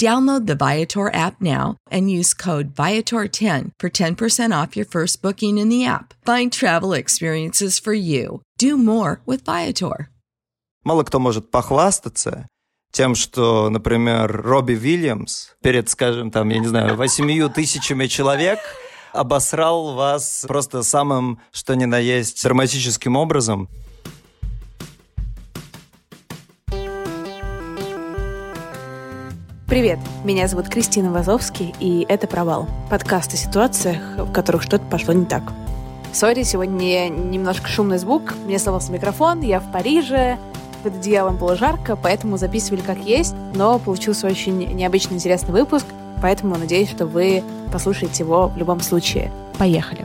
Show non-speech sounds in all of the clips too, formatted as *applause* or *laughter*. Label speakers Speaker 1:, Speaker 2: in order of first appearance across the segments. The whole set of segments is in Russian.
Speaker 1: Download the Viator app now and use code Viator10 for 10% off your first booking in the app. Find travel experiences for you. Do more with Viator.
Speaker 2: Мало кто может похвастаться тем, что, например, Робби Вильямс перед, скажем, там, я не знаю, восемью тысячами человек обосрал вас просто самым, что ни на есть, драматическим образом.
Speaker 3: Привет, меня зовут Кристина Вазовский, и это «Провал» — подкаст о ситуациях, в которых что-то пошло не так. Сори, сегодня немножко шумный звук, мне сломался микрофон, я в Париже, под одеялом было жарко, поэтому записывали как есть, но получился очень необычный интересный выпуск, поэтому надеюсь, что вы послушаете его в любом случае. Поехали!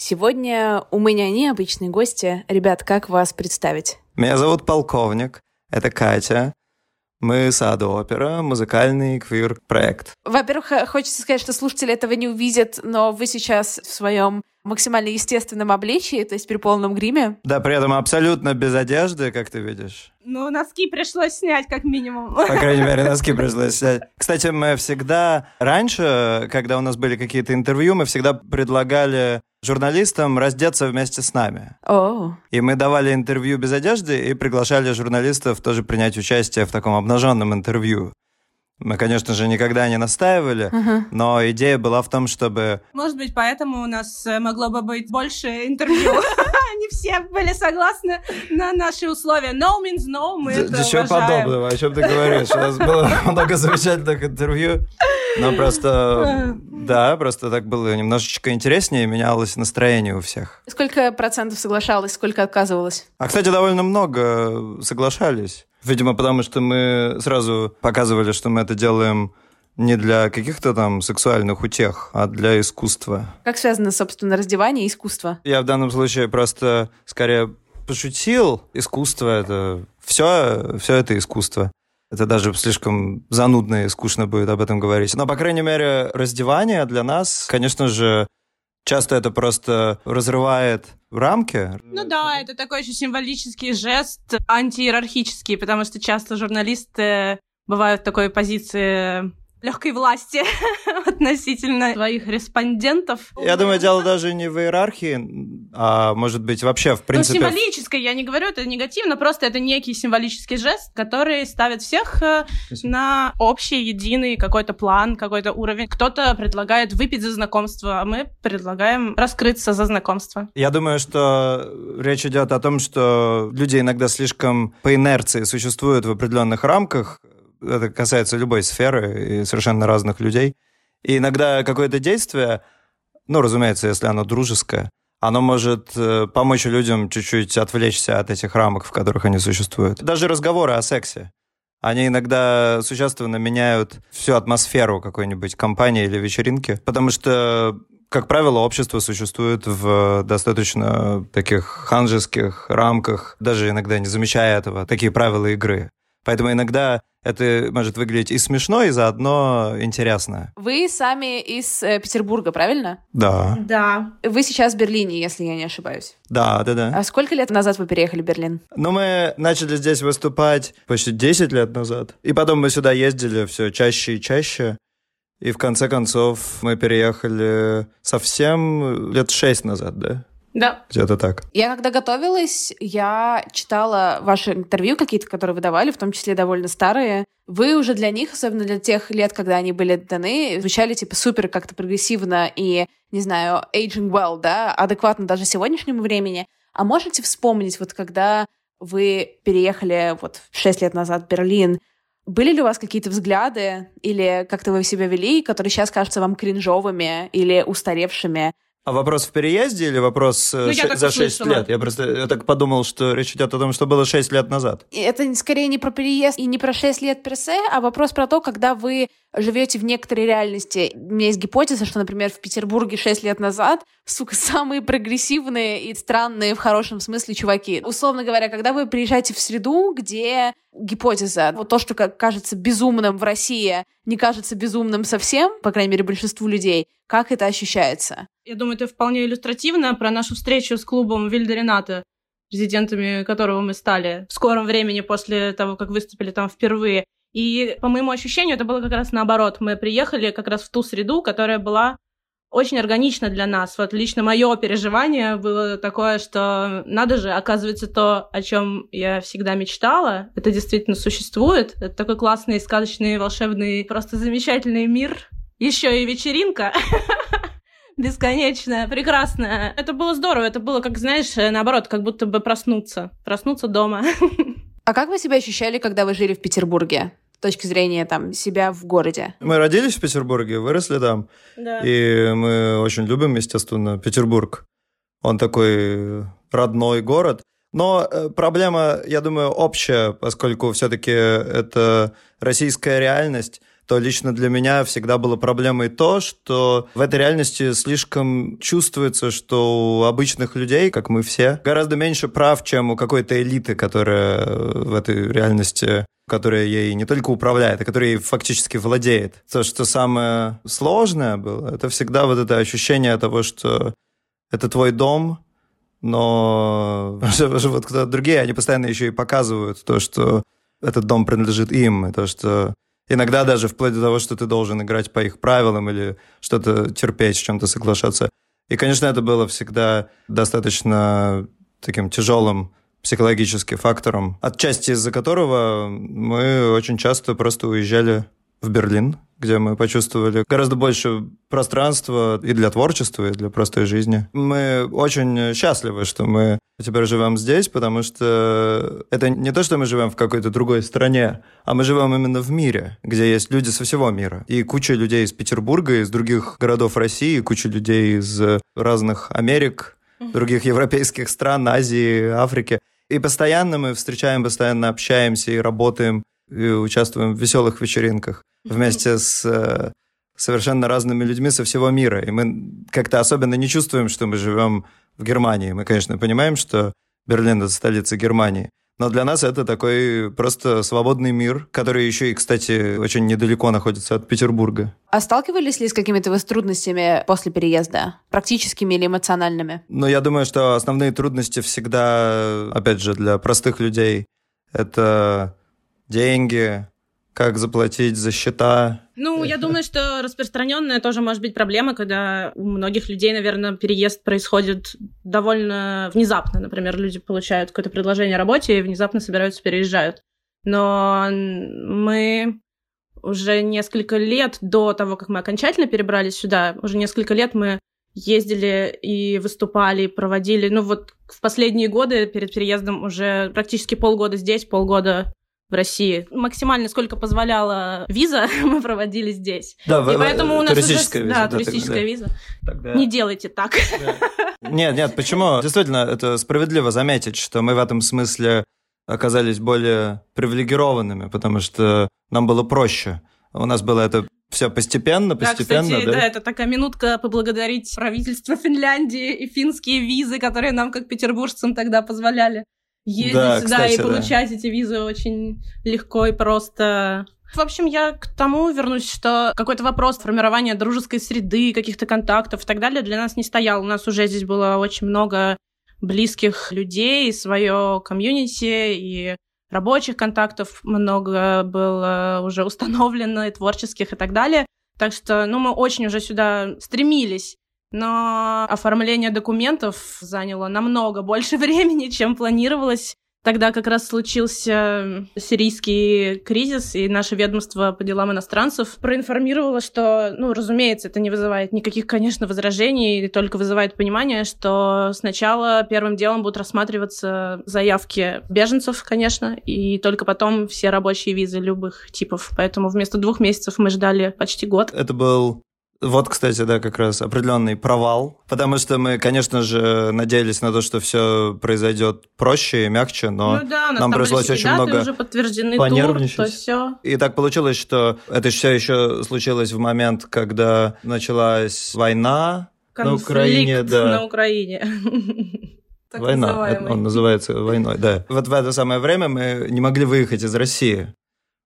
Speaker 3: Сегодня у меня необычные гости. Ребят, как вас представить?
Speaker 2: Меня зовут Полковник, это Катя. Мы Сада Опера, музыкальный квир-проект.
Speaker 3: Во-первых, хочется сказать, что слушатели этого не увидят, но вы сейчас в своем максимально естественном обличии, то есть при полном гриме.
Speaker 2: Да, при этом абсолютно без одежды, как ты видишь.
Speaker 4: Ну, носки пришлось снять, как минимум.
Speaker 2: По крайней мере, *laughs* носки пришлось снять. Кстати, мы всегда... Раньше, когда у нас были какие-то интервью, мы всегда предлагали журналистам раздеться вместе с нами.
Speaker 3: Oh.
Speaker 2: И мы давали интервью без одежды и приглашали журналистов тоже принять участие в таком обнаженном интервью. Мы, конечно же, никогда не настаивали, uh-huh. но идея была в том, чтобы...
Speaker 4: Может быть, поэтому у нас э, могло бы быть больше интервью. *laughs* Не все были согласны на наши условия. No means no, мы это
Speaker 2: Ничего подобного, о чем ты говоришь. У нас было *laughs* много замечательных интервью, но просто... Да, просто так было немножечко интереснее, менялось настроение у всех.
Speaker 3: Сколько процентов соглашалось, сколько отказывалось?
Speaker 2: А, кстати, довольно много соглашались. Видимо, потому что мы сразу показывали, что мы это делаем не для каких-то там сексуальных утех, а для искусства.
Speaker 3: Как связано, собственно, раздевание и искусство?
Speaker 2: Я в данном случае просто скорее пошутил. Искусство — это все, все это искусство. Это даже слишком занудно и скучно будет об этом говорить. Но, по крайней мере, раздевание для нас, конечно же, часто это просто разрывает рамки.
Speaker 4: Ну да, это такой еще символический жест, антииерархический, потому что часто журналисты бывают в такой позиции легкой власти *laughs* относительно своих респондентов.
Speaker 2: Я думаю, дело даже не в иерархии, а может быть вообще в принципе...
Speaker 4: Ну, символической, я не говорю, это негативно, просто это некий символический жест, который ставит всех э, на общий, единый какой-то план, какой-то уровень. Кто-то предлагает выпить за знакомство, а мы предлагаем раскрыться за знакомство.
Speaker 2: Я думаю, что речь идет о том, что люди иногда слишком по инерции существуют в определенных рамках, это касается любой сферы и совершенно разных людей. И иногда какое-то действие, ну, разумеется, если оно дружеское, оно может э, помочь людям чуть-чуть отвлечься от этих рамок, в которых они существуют. Даже разговоры о сексе. они иногда существенно меняют всю атмосферу какой-нибудь компании или вечеринки, потому что как правило, общество существует в достаточно таких ханжеских рамках, даже иногда не замечая этого, такие правила игры. Поэтому иногда это может выглядеть и смешно, и заодно интересно.
Speaker 3: Вы сами из э, Петербурга, правильно?
Speaker 2: Да.
Speaker 4: Да.
Speaker 3: Вы сейчас в Берлине, если я не ошибаюсь.
Speaker 2: Да, да, да.
Speaker 3: А сколько лет назад вы переехали в Берлин?
Speaker 2: Ну, мы начали здесь выступать почти 10 лет назад. И потом мы сюда ездили все чаще и чаще. И в конце концов мы переехали совсем лет шесть назад, да?
Speaker 4: Да.
Speaker 2: Где-то так.
Speaker 3: Я когда готовилась, я читала ваши интервью какие-то, которые вы давали, в том числе довольно старые. Вы уже для них, особенно для тех лет, когда они были даны, звучали типа супер как-то прогрессивно и, не знаю, aging well, да, адекватно даже сегодняшнему времени. А можете вспомнить, вот когда вы переехали вот 6 лет назад в Берлин, были ли у вас какие-то взгляды или как-то вы себя вели, которые сейчас кажутся вам кринжовыми или устаревшими?
Speaker 2: А вопрос в переезде или вопрос э,
Speaker 4: Ну, так
Speaker 2: за 6
Speaker 4: услышала.
Speaker 2: лет? Я просто я так подумал, что речь идет о том, что было 6 лет назад.
Speaker 3: И это скорее не про переезд и не про 6 лет персе, а вопрос про то, когда вы живете в некоторой реальности. У меня есть гипотеза, что, например, в Петербурге 6 лет назад, сука, *laughs* самые прогрессивные и странные в хорошем смысле чуваки. Условно говоря, когда вы приезжаете в среду, где гипотеза, вот то, что как кажется безумным в России, не кажется безумным совсем, по крайней мере, большинству людей, как это ощущается?
Speaker 4: Я думаю, это вполне иллюстративно про нашу встречу с клубом Вильда Рената, резидентами которого мы стали в скором времени после того, как выступили там впервые. И по моему ощущению, это было как раз наоборот. Мы приехали как раз в ту среду, которая была очень органична для нас. Вот лично мое переживание было такое, что надо же, оказывается, то, о чем я всегда мечтала, это действительно существует. Это такой классный, сказочный, волшебный, просто замечательный мир. Еще и вечеринка. *laughs* Бесконечная, прекрасная. Это было здорово. Это было, как знаешь, наоборот, как будто бы проснуться. Проснуться дома. *laughs*
Speaker 3: А как вы себя ощущали, когда вы жили в Петербурге? С точки зрения там себя в городе?
Speaker 2: Мы родились в Петербурге, выросли там. И мы очень любим, естественно, Петербург. Он такой родной город. Но э, проблема, я думаю, общая, поскольку все-таки это российская реальность, то лично для меня всегда было проблемой то, что в этой реальности слишком чувствуется, что у обычных людей, как мы все, гораздо меньше прав, чем у какой-то элиты, которая в этой реальности которая ей не только управляет, а которая ей фактически владеет. То, что самое сложное было, это всегда вот это ощущение того, что это твой дом, но *laughs* живут кто-то другие, они постоянно еще и показывают то, что этот дом принадлежит им, и то, что иногда даже вплоть до того, что ты должен играть по их правилам или что-то терпеть, с чем-то соглашаться. И, конечно, это было всегда достаточно таким тяжелым психологическим фактором, отчасти из-за которого мы очень часто просто уезжали в Берлин, где мы почувствовали гораздо больше пространства и для творчества, и для простой жизни. Мы очень счастливы, что мы теперь живем здесь, потому что это не то, что мы живем в какой-то другой стране, а мы живем именно в мире, где есть люди со всего мира. И куча людей из Петербурга, из других городов России, куча людей из разных Америк, других европейских стран, Азии, Африки. И постоянно мы встречаем, постоянно общаемся и работаем, и участвуем в веселых вечеринках вместе с э, совершенно разными людьми со всего мира. И мы как-то особенно не чувствуем, что мы живем в Германии. Мы, конечно, понимаем, что Берлин — это столица Германии. Но для нас это такой просто свободный мир, который еще и, кстати, очень недалеко находится от Петербурга.
Speaker 3: А сталкивались ли с какими-то вы с трудностями после переезда? Практическими или эмоциональными?
Speaker 2: Но я думаю, что основные трудности всегда, опять же, для простых людей — это деньги, как заплатить за счета.
Speaker 4: Ну, я думаю, что распространенная тоже может быть проблема, когда у многих людей, наверное, переезд происходит довольно внезапно. Например, люди получают какое-то предложение о работе и внезапно собираются, переезжают. Но мы уже несколько лет до того, как мы окончательно перебрались сюда, уже несколько лет мы ездили и выступали, и проводили. Ну вот в последние годы перед переездом уже практически полгода здесь, полгода в России. Максимально сколько позволяла виза, *laughs* мы проводили здесь.
Speaker 2: Да,
Speaker 4: и поэтому у нас
Speaker 2: туристическая
Speaker 4: уже...
Speaker 2: виза.
Speaker 4: Да, туристическая
Speaker 2: тогда.
Speaker 4: виза.
Speaker 2: Тогда-
Speaker 4: Не делайте так.
Speaker 2: Нет, нет, почему? Действительно, это справедливо заметить, что мы в этом смысле оказались более привилегированными, потому что нам было проще. У нас было это все постепенно, постепенно,
Speaker 4: да? Кстати,
Speaker 2: да?
Speaker 4: да, это такая минутка поблагодарить правительство Финляндии и финские визы, которые нам, как петербуржцам, тогда позволяли ездить да, сюда кстати, и получать да. эти визы очень легко и просто. В общем, я к тому вернусь, что какой-то вопрос формирования дружеской среды, каких-то контактов и так далее для нас не стоял. У нас уже здесь было очень много близких людей, свое комьюнити и рабочих контактов много было уже установлено, и творческих и так далее. Так что, ну, мы очень уже сюда стремились. Но оформление документов заняло намного больше *laughs* времени, чем планировалось. Тогда как раз случился сирийский кризис, и наше ведомство по делам иностранцев проинформировало, что, ну, разумеется, это не вызывает никаких, конечно, возражений, только вызывает понимание, что сначала первым делом будут рассматриваться заявки беженцев, конечно, и только потом все рабочие визы любых типов. Поэтому вместо двух месяцев мы ждали почти год.
Speaker 2: Это был вот, кстати, да, как раз определенный провал, потому что мы, конечно же, надеялись на то, что все произойдет проще и мягче, но
Speaker 4: ну да,
Speaker 2: нам пришлось очень много
Speaker 4: уже подтверждены
Speaker 2: понервничать.
Speaker 4: Тур, то все.
Speaker 2: И так получилось, что это все еще случилось в момент, когда началась война
Speaker 4: Конфликт
Speaker 2: на Украине, да.
Speaker 4: на Украине. *laughs*
Speaker 2: Война, он называется войной, да. Вот в это самое время мы не могли выехать из России.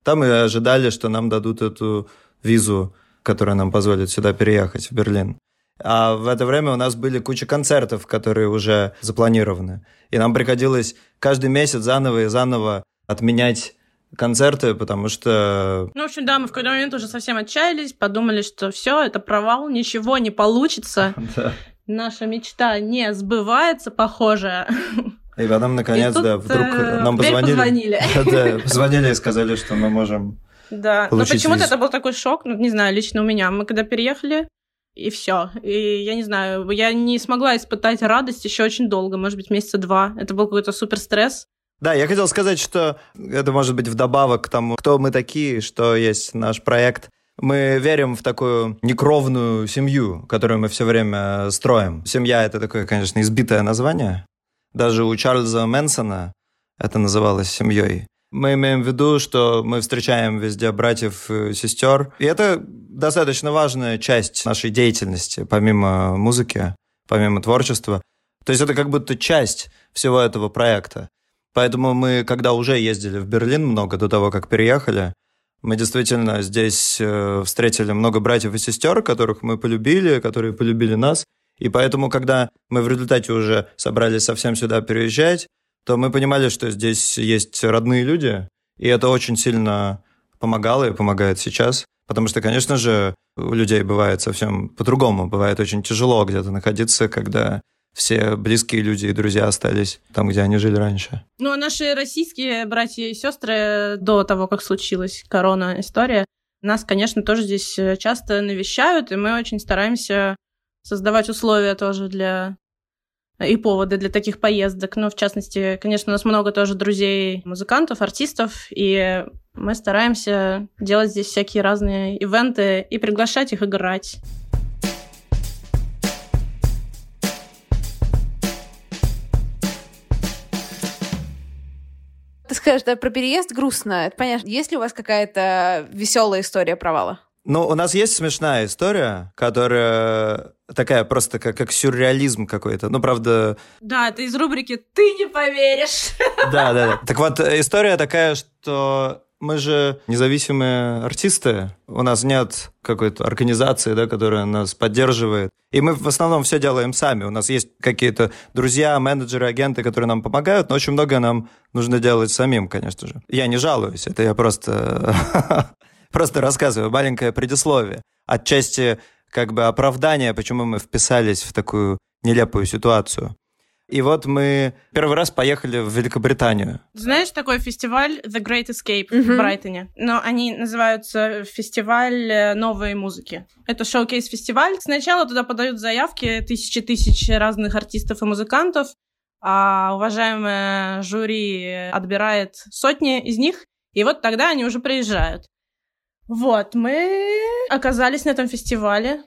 Speaker 2: Там мы ожидали, что нам дадут эту визу которая нам позволит сюда переехать, в Берлин. А в это время у нас были куча концертов, которые уже запланированы. И нам приходилось каждый месяц заново и заново отменять концерты, потому что...
Speaker 4: Ну, в общем, да, мы в какой-то момент уже совсем отчаялись, подумали, что все, это провал, ничего не получится. *laughs* Наша мечта не сбывается, похоже.
Speaker 2: И потом, наконец, да, вдруг э, нам позвонили.
Speaker 4: позвонили.
Speaker 2: Да, *laughs* позвонили и сказали, что мы можем
Speaker 4: да, но почему-то это был такой шок, ну, не знаю, лично у меня. Мы когда переехали, и все. И я не знаю, я не смогла испытать радость еще очень долго, может быть, месяца два. Это был какой-то супер стресс.
Speaker 2: Да, я хотел сказать, что это может быть вдобавок к тому, кто мы такие, что есть наш проект. Мы верим в такую некровную семью, которую мы все время строим. Семья — это такое, конечно, избитое название. Даже у Чарльза Мэнсона это называлось семьей. Мы имеем в виду, что мы встречаем везде братьев и сестер. И это достаточно важная часть нашей деятельности, помимо музыки, помимо творчества. То есть это как будто часть всего этого проекта. Поэтому мы, когда уже ездили в Берлин много до того, как переехали, мы действительно здесь э, встретили много братьев и сестер, которых мы полюбили, которые полюбили нас. И поэтому, когда мы в результате уже собрались совсем сюда переезжать, то мы понимали, что здесь есть родные люди, и это очень сильно помогало и помогает сейчас. Потому что, конечно же, у людей бывает совсем по-другому. Бывает очень тяжело где-то находиться, когда все близкие люди и друзья остались там, где они жили раньше.
Speaker 4: Ну, а наши российские братья и сестры до того, как случилась корона история, нас, конечно, тоже здесь часто навещают, и мы очень стараемся создавать условия тоже для и поводы для таких поездок. Ну, в частности, конечно, у нас много тоже друзей, музыкантов, артистов, и мы стараемся делать здесь всякие разные ивенты и приглашать их играть.
Speaker 3: Ты скажешь, да, про переезд грустно. Это понятно. Есть ли у вас какая-то веселая история провала?
Speaker 2: Ну, у нас есть смешная история, которая такая просто как, как сюрреализм какой-то. Ну, правда...
Speaker 4: Да, это из рубрики «Ты не поверишь». *laughs*
Speaker 2: Да, да, да. Так вот, история такая, что мы же независимые артисты. У нас нет какой-то организации, да, которая нас поддерживает. И мы в основном все делаем сами. У нас есть какие-то друзья, менеджеры, агенты, которые нам помогают, но очень многое нам нужно делать самим, конечно же. Я не жалуюсь, это я просто *laughs* Просто рассказываю, маленькое предисловие. Отчасти как бы оправдание, почему мы вписались в такую нелепую ситуацию. И вот мы первый раз поехали в Великобританию.
Speaker 4: Знаешь такой фестиваль The Great Escape mm-hmm. в Брайтоне? Но они называются фестиваль э, новой музыки. Это шоу-кейс-фестиваль. Сначала туда подают заявки тысячи тысяч разных артистов и музыкантов, а уважаемое жюри отбирает сотни из них, и вот тогда они уже приезжают. Вот, мы оказались на этом фестивале.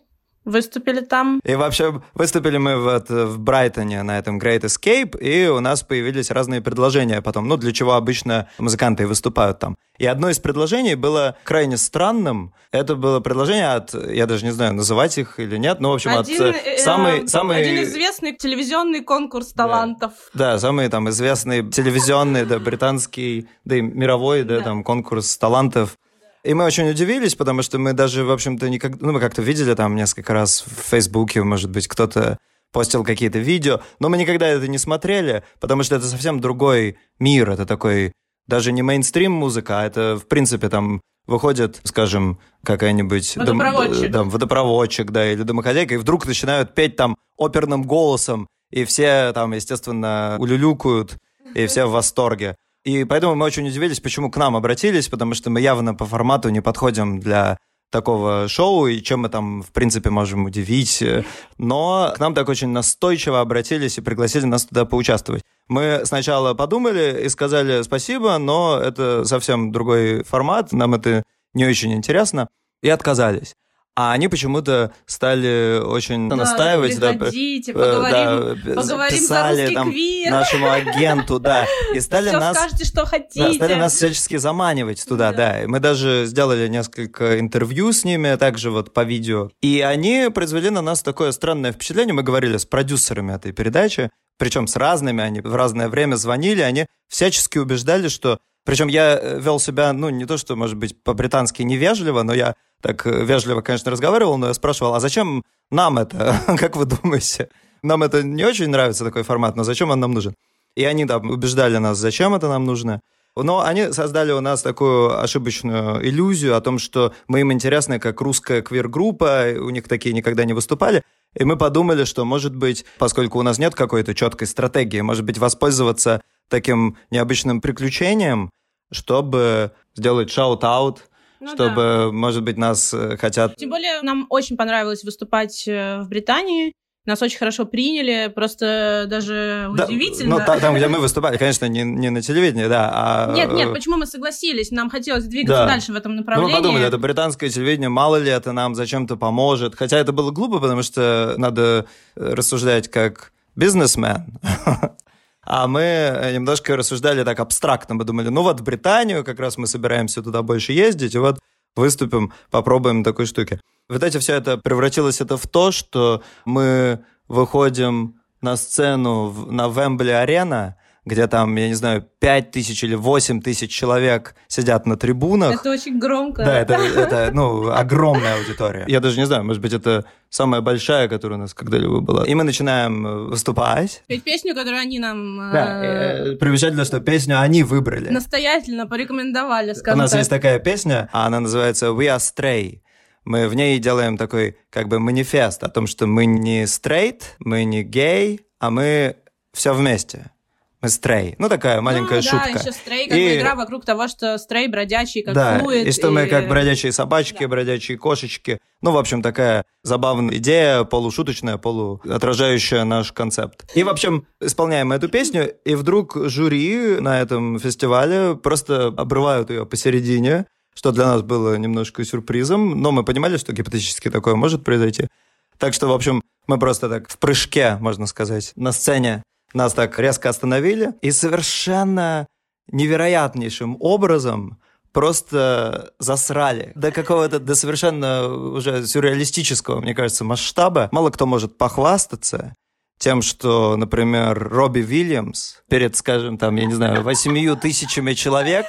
Speaker 4: Выступили там.
Speaker 2: И вообще выступили мы вот в Брайтоне на этом Great Escape, и у нас появились разные предложения потом, ну, для чего обычно музыканты выступают там. И одно из предложений было крайне странным. Это было предложение от, я даже не знаю, называть их или нет, но, в общем,
Speaker 4: один,
Speaker 2: от
Speaker 4: э,
Speaker 2: самый,
Speaker 4: э,
Speaker 2: самый...
Speaker 4: Один известный телевизионный конкурс талантов.
Speaker 2: Да, да самый там известный телевизионный, да, британский, да и мировой, да, да. там конкурс талантов и мы очень удивились, потому что мы даже, в общем-то, никогда... Ну, мы как-то видели там несколько раз в Фейсбуке, может быть, кто-то постил какие-то видео, но мы никогда это не смотрели, потому что это совсем другой мир, это такой даже не мейнстрим музыка, а это, в принципе, там выходит, скажем, какая-нибудь...
Speaker 4: Водопроводчик.
Speaker 2: Дом, водопроводчик, да, или домохозяйка, и вдруг начинают петь там оперным голосом, и все там, естественно, улюлюкают, и все в восторге. И поэтому мы очень удивились, почему к нам обратились, потому что мы явно по формату не подходим для такого шоу, и чем мы там, в принципе, можем удивить. Но к нам так очень настойчиво обратились и пригласили нас туда поучаствовать. Мы сначала подумали и сказали спасибо, но это совсем другой формат, нам это не очень интересно, и отказались. А они почему-то стали очень
Speaker 4: да,
Speaker 2: настаивать,
Speaker 4: да, поговорим, да, поговорим
Speaker 2: писали там
Speaker 4: квир.
Speaker 2: нашему агенту, да, и стали
Speaker 4: Все
Speaker 2: нас,
Speaker 4: скажете, что хотите.
Speaker 2: Да, стали нас всячески заманивать туда, да. да. Мы даже сделали несколько интервью с ними, также вот по видео, и они произвели на нас такое странное впечатление. Мы говорили с продюсерами этой передачи, причем с разными, они в разное время звонили, они всячески убеждали, что причем я э, вел себя, ну, не то, что, может быть, по-британски невежливо, но я так э, вежливо, конечно, разговаривал, но я спрашивал, а зачем нам это? *laughs* как вы думаете? Нам это не очень нравится, такой формат, но зачем он нам нужен? И они там убеждали нас, зачем это нам нужно. Но они создали у нас такую ошибочную иллюзию о том, что мы им интересны как русская квир-группа, у них такие никогда не выступали. И мы подумали, что, может быть, поскольку у нас нет какой-то четкой стратегии, может быть, воспользоваться таким необычным приключением, чтобы сделать shout-out, ну, чтобы, да. может быть, нас э, хотят...
Speaker 4: Тем более, нам очень понравилось выступать э, в Британии. Нас очень хорошо приняли, просто даже да, удивительно.
Speaker 2: Ну, та, там, где мы *laughs* выступали, конечно, не, не на телевидении, да, а...
Speaker 4: Нет, нет, почему мы согласились? Нам хотелось двигаться да. дальше в этом направлении.
Speaker 2: Ну, мы подумали, это британское телевидение, мало ли это нам зачем-то поможет. Хотя это было глупо, потому что надо рассуждать как бизнесмен. *laughs* А мы э, немножко рассуждали так абстрактно. Мы думали, ну вот в Британию как раз мы собираемся туда больше ездить, и вот выступим, попробуем такой штуки. В итоге все это превратилось это в то, что мы выходим на сцену на Вембли-арена, где там, я не знаю, 5 тысяч или 8 тысяч человек сидят на трибунах.
Speaker 4: Это очень громко.
Speaker 2: Да, это, это ну, огромная аудитория. Я даже не знаю, может быть, это самая большая, которая у нас когда-либо была. И мы начинаем э, выступать.
Speaker 4: Петь песню, которую они нам...
Speaker 2: Да, э, э, примечательно, что песню они выбрали.
Speaker 4: Настоятельно порекомендовали, скажем
Speaker 2: У нас
Speaker 4: так.
Speaker 2: есть такая песня, а она называется «We are Stray» мы в ней делаем такой как бы манифест о том, что мы не straight, мы не гей, а мы все вместе. Стрей. Ну, такая маленькая
Speaker 4: ну,
Speaker 2: шутка.
Speaker 4: Да, еще стрей, как и... игра вокруг того, что стрей бродячий, как
Speaker 2: да,
Speaker 4: флуид.
Speaker 2: и что и... мы как бродячие собачки, да. бродячие кошечки. Ну, в общем, такая забавная идея, полушуточная, полуотражающая наш концепт. И, в общем, исполняем эту песню, и вдруг жюри на этом фестивале просто обрывают ее посередине, что для нас было немножко сюрпризом, но мы понимали, что гипотетически такое может произойти. Так что, в общем, мы просто так в прыжке, можно сказать, на сцене нас так резко остановили и совершенно невероятнейшим образом просто засрали до какого-то, до совершенно уже сюрреалистического, мне кажется, масштаба. Мало кто может похвастаться тем, что, например, Робби Вильямс перед, скажем, там, я не знаю, восемью тысячами человек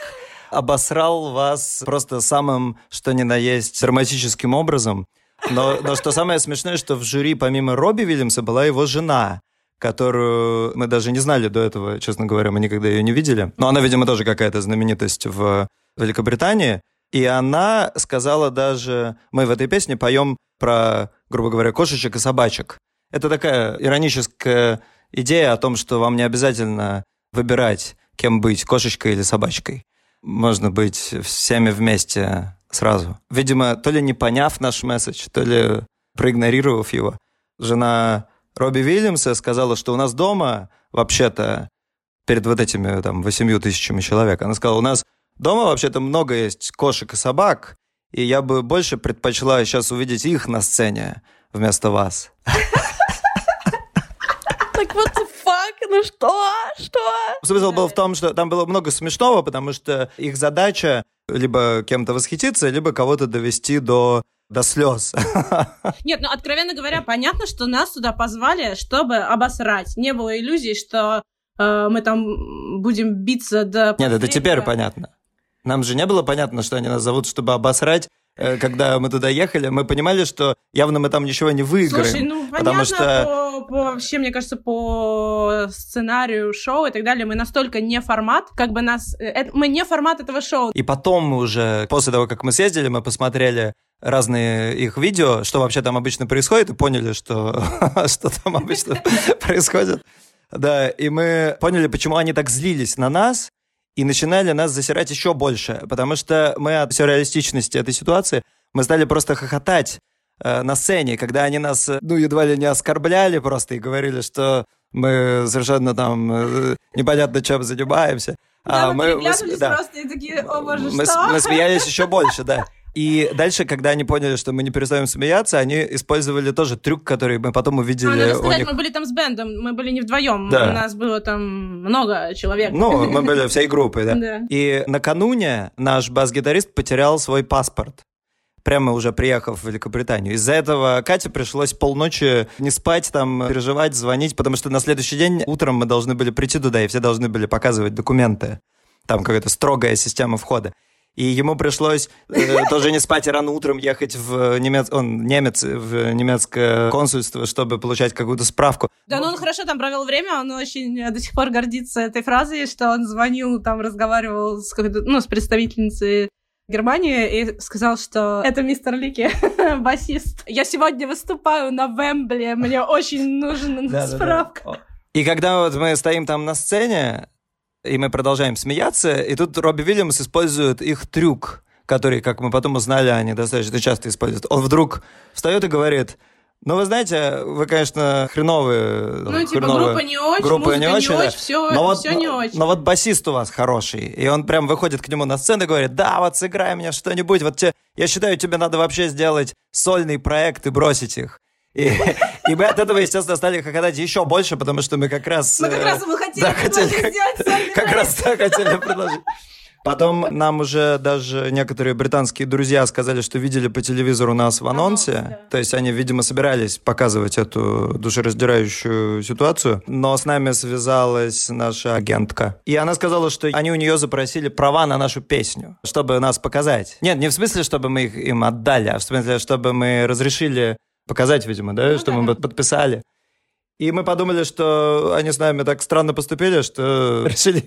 Speaker 2: обосрал вас просто самым, что ни на есть, драматическим образом. Но, но что самое смешное, что в жюри помимо Робби Вильямса была его жена, которую мы даже не знали до этого, честно говоря, мы никогда ее не видели. Но она, видимо, тоже какая-то знаменитость в Великобритании. И она сказала даже, мы в этой песне поем про, грубо говоря, кошечек и собачек. Это такая ироническая идея о том, что вам не обязательно выбирать, кем быть, кошечкой или собачкой. Можно быть всеми вместе сразу. Видимо, то ли не поняв наш месседж, то ли проигнорировав его, жена Робби Вильямса сказала, что у нас дома, вообще-то, перед вот этими там восемью тысячами человек, она сказала, у нас дома вообще-то много есть кошек и собак, и я бы больше предпочла сейчас увидеть их на сцене, вместо вас.
Speaker 3: Так вот fuck, ну что? Что?
Speaker 2: Смысл был в том, что там было много смешного, потому что их задача либо кем-то восхититься, либо кого-то довести до до слез. *laughs*
Speaker 4: Нет, ну, откровенно говоря, понятно, что нас туда позвали, чтобы обосрать. Не было иллюзий, что э, мы там будем биться до...
Speaker 2: Нет, это теперь понятно. Нам же не было понятно, что они нас зовут, чтобы обосрать. Э, когда мы туда ехали, мы понимали, что явно мы там ничего не выиграем.
Speaker 4: Слушай, ну, понятно,
Speaker 2: потому что...
Speaker 4: по, по, вообще, мне кажется, по сценарию шоу и так далее, мы настолько не формат, как бы нас... э, Это, мы не формат этого шоу.
Speaker 2: И потом уже, после того, как мы съездили, мы посмотрели разные их видео, что вообще там обычно происходит, и поняли, что, *laughs* что там обычно *laughs* происходит. Да, и мы поняли, почему они так злились на нас, и начинали нас засирать еще больше, потому что мы от сюрреалистичности этой ситуации, мы стали просто хохотать э, на сцене, когда они нас, э, ну, едва ли не оскорбляли просто и говорили, что мы совершенно там э, непонятно чем занимаемся.
Speaker 4: Да,
Speaker 2: А
Speaker 4: мы,
Speaker 2: мы, да.
Speaker 4: просто и такие, о боже,
Speaker 2: мы,
Speaker 4: что?
Speaker 2: мы смеялись еще больше, да. И дальше, когда они поняли, что мы не перестаем смеяться, они использовали тоже трюк, который мы потом увидели
Speaker 4: А, надо сказать,
Speaker 2: них.
Speaker 4: мы были там с бендом, мы были не вдвоем,
Speaker 2: Да.
Speaker 4: у нас было там много человек.
Speaker 2: Ну, мы были всей группой, да.
Speaker 4: Да.
Speaker 2: И накануне наш бас-гитарист потерял свой паспорт. Прямо уже приехав в Великобританию. Из-за этого Кате пришлось полночи не спать, там, переживать, звонить, потому что на следующий день утром мы должны были прийти туда, и все должны были показывать документы. Там какая-то строгая система входа. И ему пришлось э, тоже не спать и рано утром ехать в немец... он немец в немецкое консульство, чтобы получать какую-то справку.
Speaker 4: Да, ну он хорошо там провел время, он очень э, до сих пор гордится этой фразой, что он звонил, там разговаривал с, ну, с представительницей Германии и сказал, что это мистер Лики, *laughs* басист. Я сегодня выступаю на Вембле, мне очень нужна справка.
Speaker 2: И когда вот мы стоим там на сцене, и мы продолжаем смеяться, и тут Робби Уильямс использует их трюк, который, как мы потом узнали, они достаточно часто используют. Он вдруг встает и говорит, ну, вы знаете, вы, конечно, хреновые.
Speaker 4: Ну, типа,
Speaker 2: хреновые-
Speaker 4: группа не очень,
Speaker 2: группа
Speaker 4: музыка не
Speaker 2: да.
Speaker 4: очень, все,
Speaker 2: но вот,
Speaker 4: не очень.
Speaker 2: Но вот басист у вас хороший. И он прям выходит к нему на сцену и говорит, да, вот сыграй мне что-нибудь. Вот те, я считаю, тебе надо вообще сделать сольный проект и бросить их. И, и мы от этого, естественно, стали хохотать еще больше, потому что мы как раз...
Speaker 4: Мы как
Speaker 2: э,
Speaker 4: раз его хотели
Speaker 2: да, хотели-
Speaker 4: сделать
Speaker 2: Как раз так хотели предложить. Потом нам уже даже некоторые британские друзья сказали, что видели по телевизору нас в анонсе.
Speaker 4: Анонс, да.
Speaker 2: То есть они, видимо, собирались показывать эту душераздирающую ситуацию. Но с нами связалась наша агентка. И она сказала, что они у нее запросили права на нашу песню, чтобы нас показать. Нет, не в смысле, чтобы мы их им отдали, а в смысле, чтобы мы разрешили показать, видимо, да, что мы подписали. И мы подумали, что они с нами так странно поступили, что *laughs* решили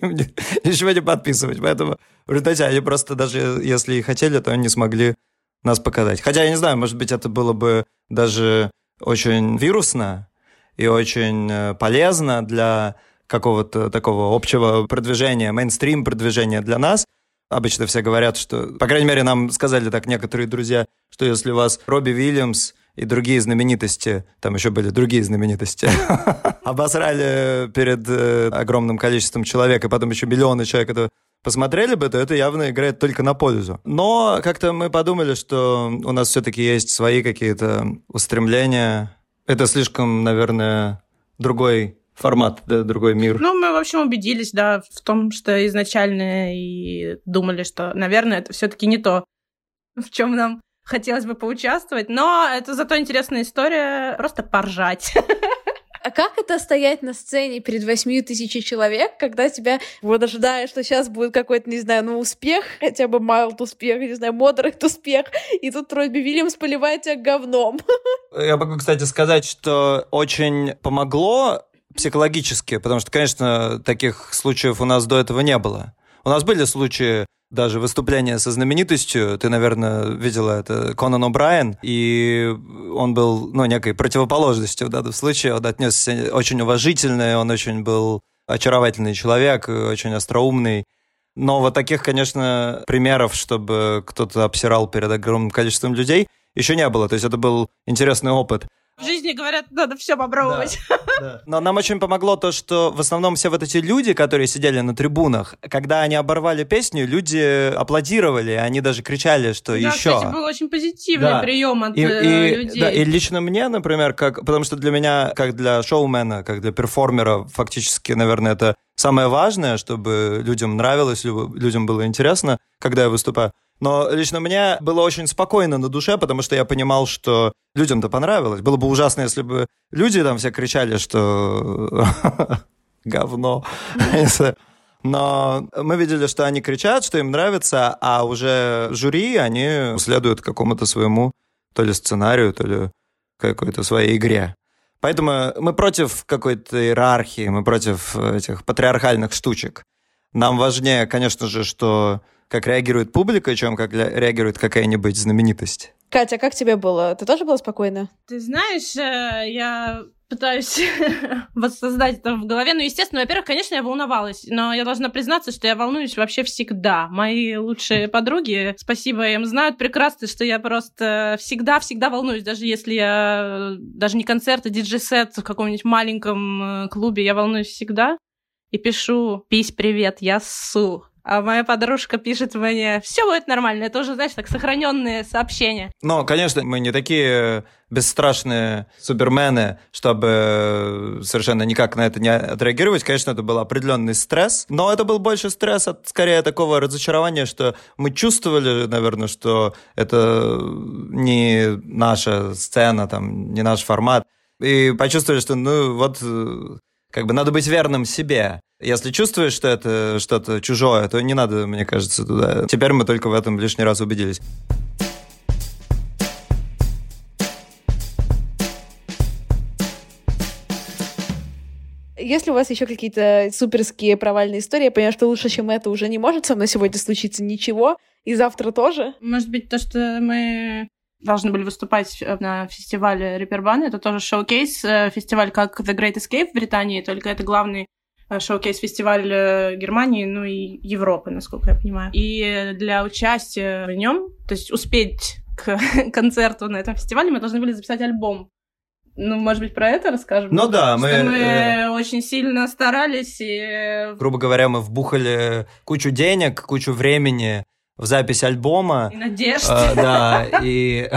Speaker 2: ничего не подписывать. Поэтому в результате они просто даже если и хотели, то они не смогли нас показать. Хотя я не знаю, может быть, это было бы даже очень вирусно и очень э, полезно для какого-то такого общего продвижения, мейнстрим продвижения для нас. Обычно все говорят, что, по крайней мере, нам сказали так некоторые друзья, что если у вас Робби Уильямс и другие знаменитости, там еще были другие знаменитости, *laughs* обосрали перед э, огромным количеством человек, и потом еще миллионы человек это посмотрели бы, то это явно играет только на пользу. Но как-то мы подумали, что у нас все-таки есть свои какие-то устремления. Это слишком, наверное, другой формат, да, другой мир.
Speaker 4: Ну, мы, в общем, убедились, да, в том, что изначально и думали, что, наверное, это все-таки не то, в чем нам хотелось бы поучаствовать. Но это зато интересная история, просто поржать. *laughs*
Speaker 3: А как это стоять на сцене перед восьмью тысячи человек, когда тебя вот ожидаешь, что сейчас будет какой-то, не знаю, ну, успех, хотя бы mild успех, не знаю, moderate успех, и тут Робби Вильямс поливает тебя говном. *laughs*
Speaker 2: Я могу, кстати, сказать, что очень помогло психологически, потому что, конечно, таких случаев у нас до этого не было. У нас были случаи даже выступления со знаменитостью. Ты, наверное, видела это Конан О'Брайен, и он был, ну, некой противоположностью в данном случае. Он отнесся очень уважительно, он очень был очаровательный человек, очень остроумный. Но вот таких, конечно, примеров, чтобы кто-то обсирал перед огромным количеством людей, еще не было. То есть это был интересный опыт.
Speaker 4: В жизни говорят, надо все попробовать.
Speaker 2: Да. Но нам очень помогло то, что в основном все вот эти люди, которые сидели на трибунах, когда они оборвали песню, люди аплодировали, они даже кричали, что
Speaker 4: Да,
Speaker 2: еще.
Speaker 4: кстати, был очень позитивный
Speaker 2: Да.
Speaker 4: прием от
Speaker 2: И,
Speaker 4: э,
Speaker 2: и-
Speaker 4: людей.
Speaker 2: да, и лично мне, например, как, потому что для меня, как для шоумена, как для перформера, фактически, наверное, это самое важное, чтобы людям нравилось, людям было интересно, когда я выступаю. Но лично мне было очень спокойно на душе, потому что я понимал, что людям-то понравилось. Было бы ужасно, если бы люди там все кричали, что *laughs* говно. Но мы видели, что они кричат, что им нравится, а уже жюри, они следуют какому-то своему то ли сценарию, то ли какой-то своей игре. Поэтому мы против какой-то иерархии, мы против этих патриархальных штучек. Нам важнее, конечно же, что как реагирует публика, чем как ля- реагирует какая-нибудь знаменитость.
Speaker 3: Катя, как тебе было? Ты тоже была спокойна?
Speaker 4: Ты знаешь, э, я пытаюсь *laughs* воссоздать это в голове. Ну, естественно, во-первых, конечно, я волновалась, но я должна признаться, что я волнуюсь вообще всегда. Мои лучшие подруги, спасибо им, знают прекрасно, что я просто всегда-всегда волнуюсь, даже если я даже не концерт, а диджей-сет в каком-нибудь маленьком э, клубе, я волнуюсь всегда и пишу «Пись, привет, я ссу». А моя подружка пишет мне «Все будет нормально». Это уже, знаешь, так сохраненные сообщения.
Speaker 2: Но, конечно, мы не такие бесстрашные супермены, чтобы совершенно никак на это не отреагировать. Конечно, это был определенный стресс, но это был больше стресс от, скорее, такого разочарования, что мы чувствовали, наверное, что это не наша сцена, там, не наш формат. И почувствовали, что, ну, вот, как бы надо быть верным себе. Если чувствуешь, что это что-то чужое, то не надо, мне кажется, туда. Теперь мы только в этом лишний раз убедились.
Speaker 3: Если у вас еще какие-то суперские провальные истории, я понимаю, что лучше, чем это, уже не может со мной сегодня случиться ничего, и завтра тоже.
Speaker 4: Может быть, то, что мы должны были выступать э, на фестивале Рипербан, это тоже шоу-кейс, э, фестиваль как The Great Escape в Британии, только это главный э, шоу-кейс-фестиваль Германии, ну и Европы, насколько я понимаю. И для участия в нем, то есть успеть к *laughs* концерту на этом фестивале, мы должны были записать альбом. Ну, может быть, про это расскажем?
Speaker 2: Ну да,
Speaker 4: Что
Speaker 2: мы,
Speaker 4: мы
Speaker 2: э,
Speaker 4: очень сильно старались и
Speaker 2: грубо говоря, мы вбухали кучу денег, кучу времени в запись альбома.
Speaker 4: и надежд.
Speaker 2: А, да, *laughs* и,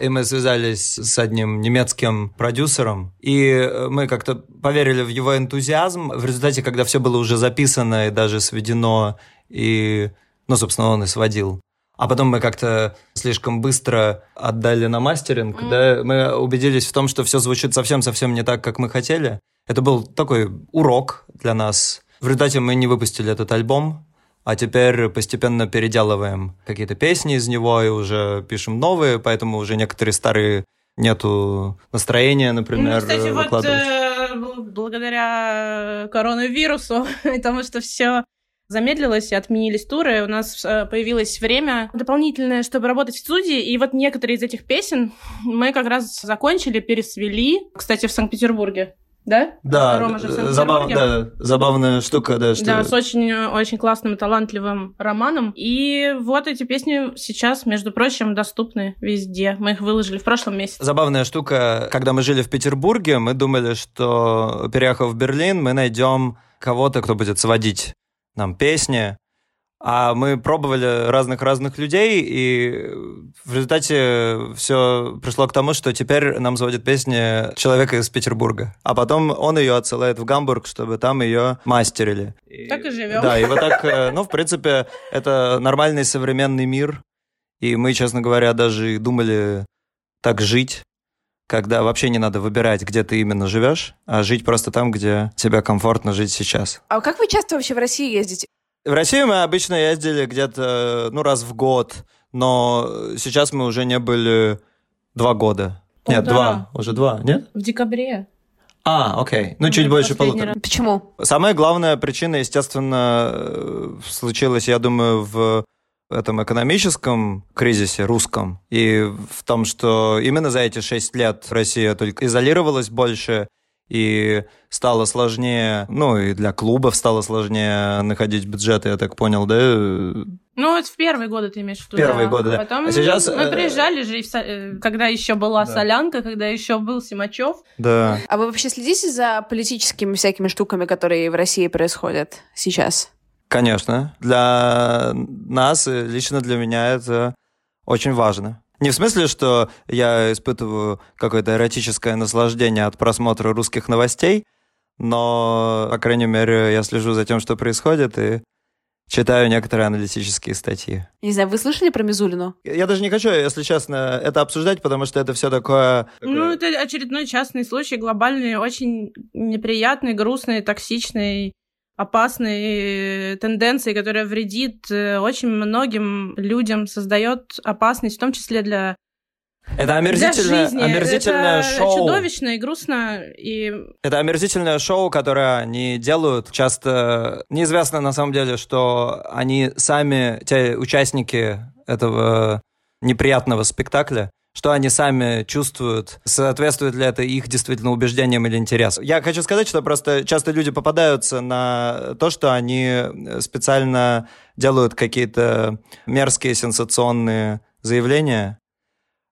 Speaker 2: и мы связались с одним немецким продюсером, и мы как-то поверили в его энтузиазм. В результате, когда все было уже записано и даже сведено, и, ну, собственно, он и сводил. А потом мы как-то слишком быстро отдали на мастеринг,
Speaker 4: Мгм.
Speaker 2: да, мы убедились в том, что все звучит совсем-совсем не так, как мы хотели. Это был такой урок для нас. В результате мы не выпустили этот альбом, а теперь постепенно переделываем какие-то песни из него и уже пишем новые, поэтому уже некоторые старые нету настроения, например,
Speaker 4: ну, кстати, вот
Speaker 2: выкладывать.
Speaker 4: э, бл- благодаря э, коронавирусу, *laughs* и тому, что все замедлилось и отменились туры, у нас э, появилось время дополнительное, чтобы работать в студии, и вот некоторые из этих песен мы как раз закончили, пересвели, кстати, в Санкт-Петербурге, да?
Speaker 2: Да,
Speaker 4: Рома же в
Speaker 2: э, забав- да, забавная штука, да, что...
Speaker 4: Да, с очень, очень классным и талантливым романом. И вот эти песни сейчас, между прочим, доступны везде. Мы их выложили в прошлом месяце.
Speaker 2: Забавная штука, когда мы жили в Петербурге, мы думали, что переехав в Берлин, мы найдем кого-то, кто будет сводить нам песни. А мы пробовали разных-разных людей, и в результате все пришло к тому, что теперь нам заводит песни человека из Петербурга. А потом он ее отсылает в Гамбург, чтобы там ее мастерили.
Speaker 4: Так и живем.
Speaker 2: Да, и вот так, э, ну, в принципе, это нормальный современный мир. И мы, честно говоря, даже и думали так жить, когда вообще не надо выбирать, где ты именно живешь, а жить просто там, где тебе комфортно жить сейчас.
Speaker 3: А как вы часто вообще в России ездите?
Speaker 2: В Россию мы обычно ездили где-то, ну, раз в год, но сейчас мы уже не были два года. Нет,
Speaker 4: Полтора.
Speaker 2: два. Уже два, нет?
Speaker 4: В декабре.
Speaker 2: А, окей. Ну,
Speaker 4: Мы
Speaker 2: чуть больше полутора.
Speaker 4: раз.
Speaker 3: Почему?
Speaker 2: Самая главная причина, естественно, э, случилась, я думаю, в этом экономическом кризисе русском и в том, что именно за эти шесть лет Россия только изолировалась больше и стало сложнее, ну и для клубов стало сложнее находить бюджеты, я так понял, да?
Speaker 4: Ну, вот в первые годы ты имеешь в виду.
Speaker 2: Первые
Speaker 4: да.
Speaker 2: годы, да.
Speaker 4: Потом
Speaker 2: А сейчас,
Speaker 4: мы
Speaker 2: э,
Speaker 4: приезжали же, э, когда еще была
Speaker 2: Да.
Speaker 4: Солянка, когда еще был Симачев.
Speaker 2: Да.
Speaker 3: А вы вообще следите за политическими всякими штуками, которые в России происходят сейчас?
Speaker 2: Конечно. Для нас, и лично для меня, это очень важно. Не в смысле, что я испытываю какое-то эротическое наслаждение от просмотра русских новостей, но, по крайней мере, я слежу за тем, что происходит, и читаю некоторые аналитические статьи.
Speaker 3: Не знаю, вы слышали про Мизулину?
Speaker 2: Я даже не хочу, если честно, это обсуждать, потому что это все такое...
Speaker 4: Ну, это очередной частный случай, глобальный, очень неприятный, грустный, токсичный, опасной э, тенденции, которая вредит э, очень многим людям, создает опасность, в том числе для,
Speaker 2: Это омерзительное,
Speaker 4: жизни.
Speaker 2: омерзительное
Speaker 4: это
Speaker 2: шоу.
Speaker 4: чудовищно и грустно, и
Speaker 2: Это омерзительное шоу, которое они делают. Часто неизвестно на самом деле, что они сами, те участники этого неприятного спектакля, что они сами чувствуют, соответствует ли это их действительно убеждениям или интересам. Я хочу сказать, что просто часто люди попадаются на то, что они специально делают какие-то мерзкие, сенсационные заявления,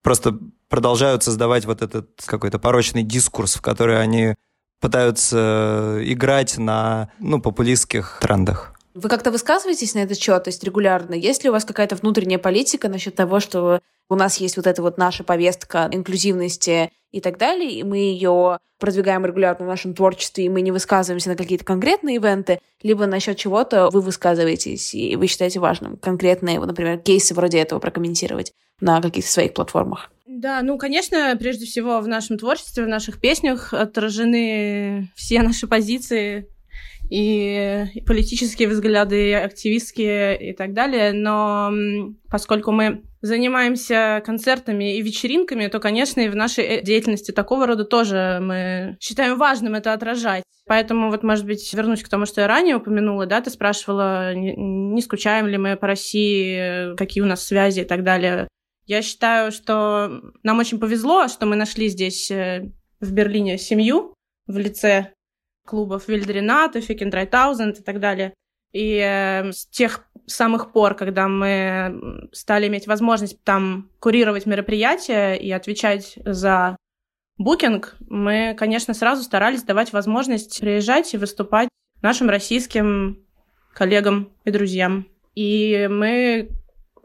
Speaker 2: просто продолжают создавать вот этот какой-то порочный дискурс, в который они пытаются играть на ну, популистских трендах.
Speaker 3: Вы как-то высказываетесь на этот счет, то есть регулярно? Есть ли у вас какая-то внутренняя политика насчет того, что у нас есть вот эта вот наша повестка инклюзивности и так далее, и мы ее продвигаем регулярно в нашем творчестве, и мы не высказываемся на какие-то конкретные ивенты, либо насчет чего-то вы высказываетесь, и вы считаете важным конкретные, например, кейсы вроде этого прокомментировать на каких-то своих платформах?
Speaker 4: Да, ну, конечно, прежде всего в нашем творчестве, в наших песнях отражены все наши позиции и политические взгляды, и активистские и так далее. Но поскольку мы занимаемся концертами и вечеринками, то, конечно, и в нашей э, деятельности такого рода тоже мы считаем важным это отражать. Поэтому вот, может быть, вернусь к тому, что я ранее упомянула, да, ты спрашивала, не, не скучаем ли мы по России, какие у нас связи и так далее. Я считаю, что нам очень повезло, что мы нашли здесь, э, в Берлине, семью в лице клубов Вильдринат, Фикен Драйтаузенд и так далее. И э, с тех самых пор, когда мы стали иметь возможность там курировать мероприятия и отвечать за букинг, мы, конечно, сразу старались давать возможность приезжать и выступать нашим российским коллегам и друзьям. И мы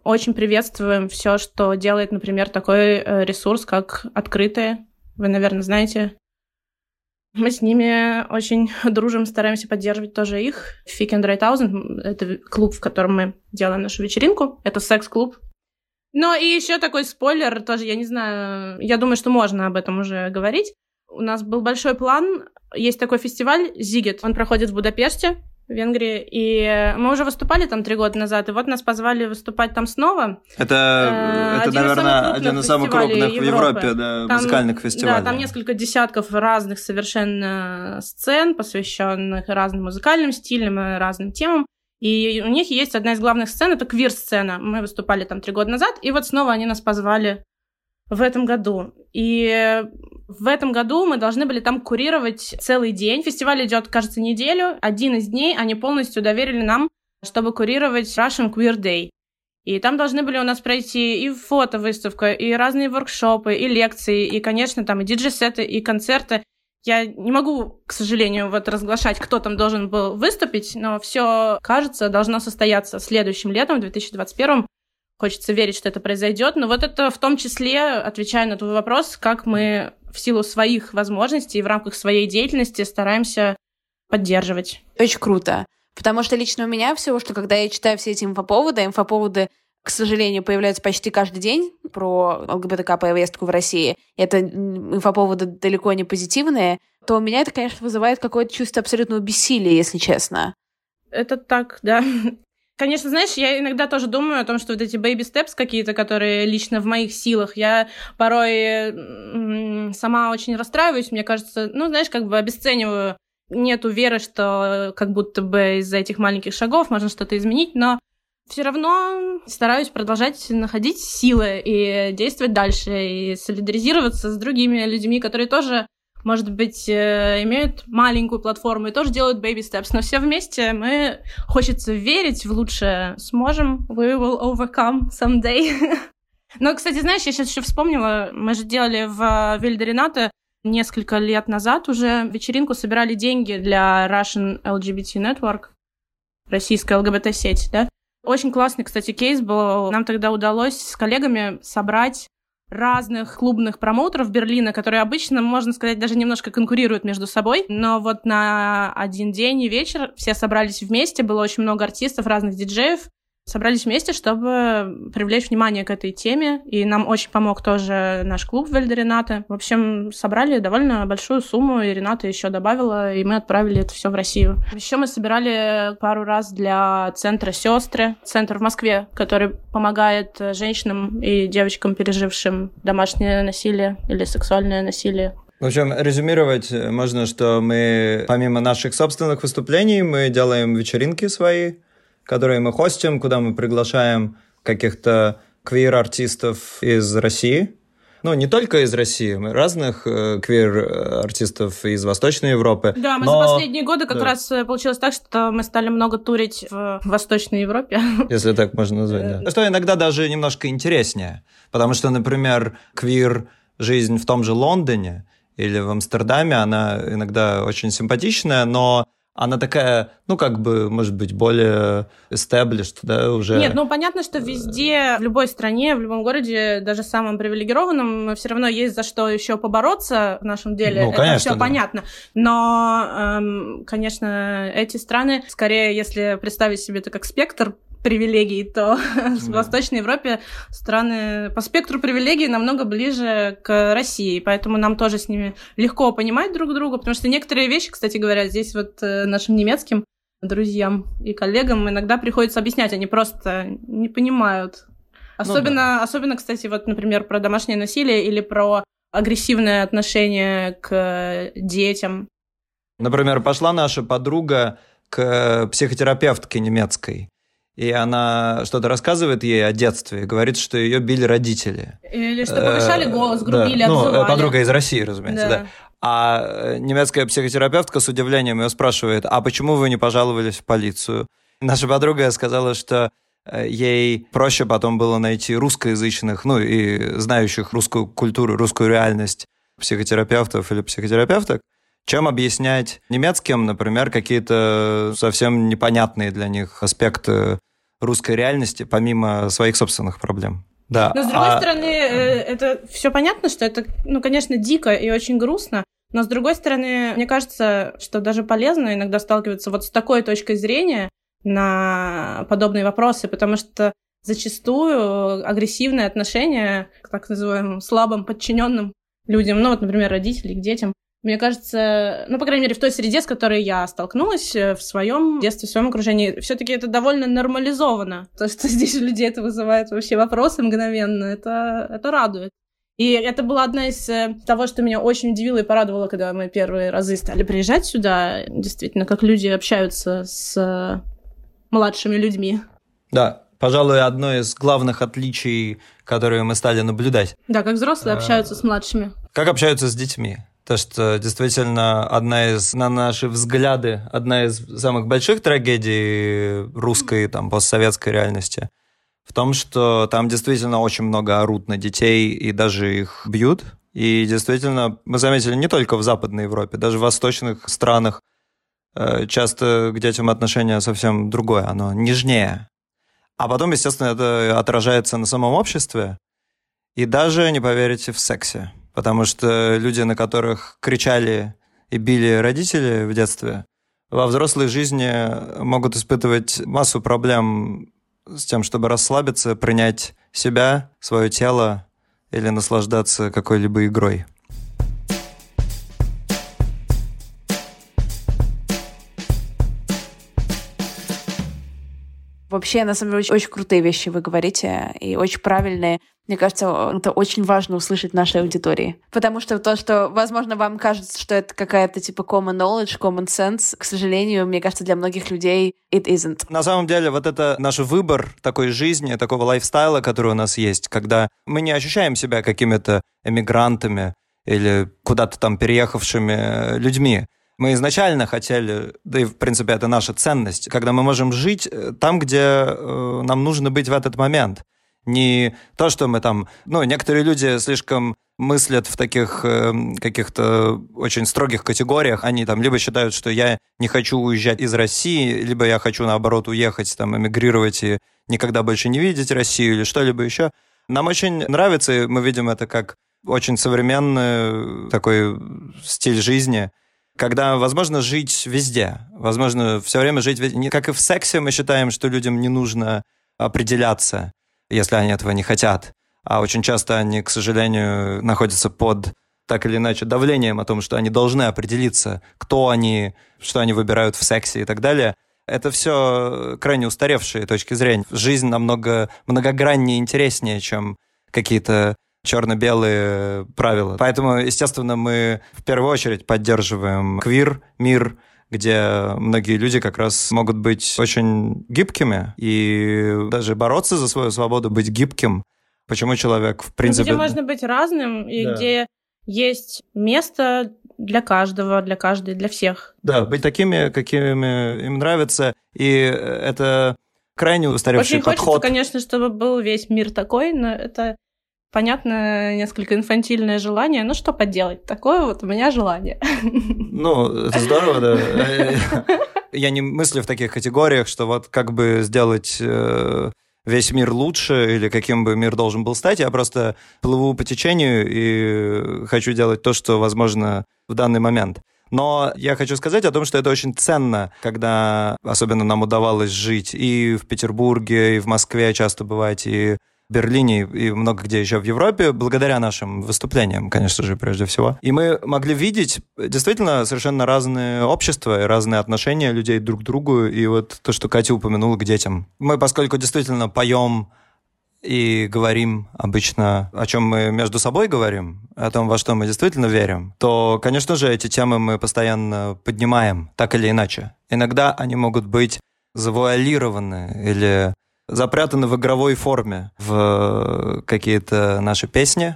Speaker 4: очень приветствуем все, что делает, например, такой э, ресурс, как «Открытые». Вы, наверное, знаете. Мы с ними очень *laughs* дружим, стараемся поддерживать тоже их. Fick and Dry Thousand — это клуб, в котором мы делаем нашу вечеринку. Это секс-клуб. Но и еще такой спойлер тоже, я не знаю, я думаю, что можно об этом уже говорить. У нас был большой план. Есть такой фестиваль «Зигет». Он проходит в Будапеште, в Венгрии. И мы уже выступали там три года назад, и вот нас позвали выступать там снова.
Speaker 2: Это,
Speaker 4: Э,
Speaker 2: это
Speaker 4: один из
Speaker 2: наверное,
Speaker 4: самых
Speaker 2: один из самых
Speaker 4: крупных
Speaker 2: в Европе
Speaker 4: Европы.
Speaker 2: да,
Speaker 4: Там-
Speaker 2: музыкальных фестивалей.
Speaker 4: Да, там несколько десятков разных совершенно сцен, посвященных разным музыкальным стилям и разным темам. И у них есть одна из главных сцен, это квир-сцена. Мы выступали там три года назад, и вот снова они нас позвали в этом году. И в этом году мы должны были там курировать целый день. Фестиваль идет, кажется, неделю. Один из дней они полностью доверили нам, чтобы курировать Russian Queer Day. И там должны были у нас пройти и фотовыставка, и разные воркшопы, и лекции, и, конечно, там и диджей-сеты, и концерты. Я не могу, к сожалению, вот разглашать, кто там должен был выступить, но все, кажется, должно состояться следующим летом, в 2021 Хочется верить, что это произойдет. Но вот это в том числе, отвечая на твой вопрос, как мы в силу своих возможностей и в рамках своей деятельности стараемся поддерживать.
Speaker 3: Очень круто. Потому что лично у меня всего, что когда я читаю все эти инфоповоды, инфоповоды, к сожалению, появляются почти каждый день про ЛГБТК-повестку в России, это инфоповоды далеко не позитивные, то у меня это, конечно, вызывает какое-то чувство абсолютного бессилия, если честно.
Speaker 4: Это так, да. Конечно, знаешь, я иногда тоже думаю о том, что вот эти baby steps какие-то, которые лично в моих силах, я порой сама очень расстраиваюсь, мне кажется, ну, знаешь, как бы обесцениваю. Нету веры, что как будто бы из-за этих маленьких шагов можно что-то изменить, но все равно стараюсь продолжать находить силы и действовать дальше, и солидаризироваться с другими людьми, которые тоже может быть, э, имеют маленькую платформу и тоже делают baby steps, но все вместе мы хочется верить в лучшее. Сможем, we will overcome someday. *laughs* Но, кстати, знаешь, я сейчас еще вспомнила, мы же делали в Вильдерината несколько лет назад уже вечеринку, собирали деньги для Russian LGBT Network, российская ЛГБТ-сеть, да. Очень классный, кстати, кейс был. Нам тогда удалось с коллегами собрать разных клубных промоутеров Берлина, которые обычно, можно сказать, даже немножко конкурируют между собой. Но вот на один день и вечер все собрались вместе, было очень много артистов, разных диджеев, собрались вместе, чтобы привлечь внимание к этой теме. И нам очень помог тоже наш клуб Вельда Рената. В общем, собрали довольно большую сумму, и Рената еще добавила, и мы отправили это все в Россию. Еще мы собирали пару раз для центра сестры, центр в Москве, который помогает женщинам и девочкам, пережившим домашнее насилие или сексуальное насилие.
Speaker 2: В общем, резюмировать можно, что мы, помимо наших собственных выступлений, мы делаем вечеринки свои, которые мы хостим, куда мы приглашаем каких-то квир-артистов из России. Ну, не только из России, мы разных э, квир-артистов из Восточной Европы.
Speaker 4: Да, мы но... за последние годы как да. раз э, получилось так, что мы стали много турить в Восточной Европе. *laughs*
Speaker 2: Если так можно назвать, да. Что иногда даже немножко интереснее, потому что, например, квир-жизнь в том же Лондоне или в Амстердаме, она иногда очень симпатичная, но она такая, ну, как бы, может быть, более established, да, уже.
Speaker 4: Нет, ну, понятно, что везде, в любой стране, в любом городе, даже самым привилегированным, все равно есть за что еще побороться в нашем деле.
Speaker 2: Ну, конечно, Это
Speaker 4: все
Speaker 2: да.
Speaker 4: понятно. Но, эм, конечно, эти страны, скорее, если представить себе это как спектр привилегий, то *laughs* да. в Восточной Европе страны по спектру привилегий намного ближе к России, поэтому нам тоже с ними легко понимать друг друга, потому что некоторые вещи, кстати говоря, здесь вот э, нашим немецким друзьям и коллегам иногда приходится объяснять, они просто не понимают. Особенно, ну, да. особенно, кстати, вот, например, про домашнее насилие или про агрессивное отношение к детям.
Speaker 2: Например, пошла наша подруга к психотерапевтке немецкой и она что-то рассказывает ей о детстве, говорит, что ее били родители.
Speaker 4: Или что повышали э, голос, грубили, да.
Speaker 2: Ну, подруга из России, разумеется, да. да. А э, немецкая психотерапевтка с удивлением ее спрашивает, а почему вы не пожаловались в полицию? Наша подруга сказала, что э, ей проще потом было найти русскоязычных, ну и знающих русскую культуру, русскую реальность психотерапевтов или психотерапевток, чем объяснять немецким, например, какие-то совсем непонятные для них аспекты русской реальности, помимо своих собственных проблем. Да.
Speaker 4: Но с другой а... стороны, э, это все понятно, что это, ну, конечно, дико и очень грустно. Но с другой стороны, мне кажется, что даже полезно иногда сталкиваться вот с такой точкой зрения на подобные вопросы, потому что зачастую агрессивное отношение к так называемым слабым подчиненным людям, ну вот, например, родителей к детям, мне кажется, ну, по крайней мере, в той среде, с которой я столкнулась э, в своем детстве, в своем окружении, все-таки это довольно нормализовано. То, что *laughs* здесь у людей это вызывает вообще вопросы мгновенно, это, это радует. И это была одна из э, того, что меня очень удивило и порадовало, когда мы первые разы стали приезжать сюда. Действительно, как люди общаются с э, младшими людьми.
Speaker 2: Да, пожалуй, одно из главных отличий, которые мы стали наблюдать.
Speaker 4: Да, как взрослые общаются с младшими.
Speaker 2: Как общаются с детьми. То, что действительно одна из, на наши взгляды, одна из самых больших трагедий русской, там, постсоветской реальности в том, что там действительно очень много орут на детей и даже их бьют. И действительно, мы заметили не только в Западной Европе, даже в восточных странах э, часто к детям отношение совсем другое, оно нежнее. А потом, естественно, это отражается на самом обществе и даже, не поверите, в сексе потому что люди, на которых кричали и били родители в детстве, во взрослой жизни могут испытывать массу проблем с тем, чтобы расслабиться, принять себя, свое тело или наслаждаться какой-либо игрой.
Speaker 3: Вообще, на самом деле, очень, очень крутые вещи вы говорите, и очень правильные. Мне кажется, это очень важно услышать нашей аудитории. Потому что то, что, возможно, вам кажется, что это какая-то типа common knowledge, common sense, к сожалению, мне кажется, для многих людей it isn't.
Speaker 2: На самом деле, вот это наш выбор такой жизни, такого лайфстайла, который у нас есть, когда мы не ощущаем себя какими-то эмигрантами, или куда-то там переехавшими людьми. Мы изначально хотели, да и в принципе это наша ценность, когда мы можем жить э, там, где э, нам нужно быть в этот момент. Не то, что мы там... Ну, некоторые люди слишком мыслят в таких э, каких-то очень строгих категориях. Они там либо считают, что я не хочу уезжать из России, либо я хочу, наоборот, уехать, там, эмигрировать и никогда больше не видеть Россию или что-либо еще. Нам очень нравится, и мы видим это как очень современный такой стиль жизни, когда возможно жить везде, возможно все время жить везде. Как и в сексе мы считаем, что людям не нужно определяться, если они этого не хотят. А очень часто они, к сожалению, находятся под так или иначе давлением о том, что они должны определиться, кто они, что они выбирают в сексе и так далее. Это все крайне устаревшие точки зрения. Жизнь намного многограннее и интереснее, чем какие-то черно-белые правила. Поэтому, естественно, мы в первую очередь поддерживаем квир, мир, где многие люди как раз могут быть очень гибкими и даже бороться за свою свободу, быть гибким. Почему человек, в принципе...
Speaker 4: Где можно быть разным, и да. где есть место для каждого, для каждой, для всех.
Speaker 2: Да, быть такими, какими им нравится, и это крайне устаревший
Speaker 4: Очень
Speaker 2: подход.
Speaker 4: хочется, конечно, чтобы был весь мир такой, но это понятно, несколько инфантильное желание. Ну, что поделать? Такое вот у меня желание.
Speaker 2: Ну, это здорово, да. Я не мыслю в таких категориях, что вот как бы сделать э, весь мир лучше или каким бы мир должен был стать. Я просто плыву по течению и хочу делать то, что возможно в данный момент. Но я хочу сказать о том, что это очень ценно, когда особенно нам удавалось жить и в Петербурге, и в Москве часто бывать, и Берлине и много где еще в Европе, благодаря нашим выступлениям, конечно же, прежде всего. И мы могли видеть действительно совершенно разные общества и разные отношения людей друг к другу. И вот то, что Катя упомянула к детям. Мы, поскольку действительно поем и говорим обычно, о чем мы между собой говорим, о том, во что мы действительно верим, то, конечно же, эти темы мы постоянно поднимаем, так или иначе. Иногда они могут быть завуалированы или запрятаны в игровой форме в какие-то наши песни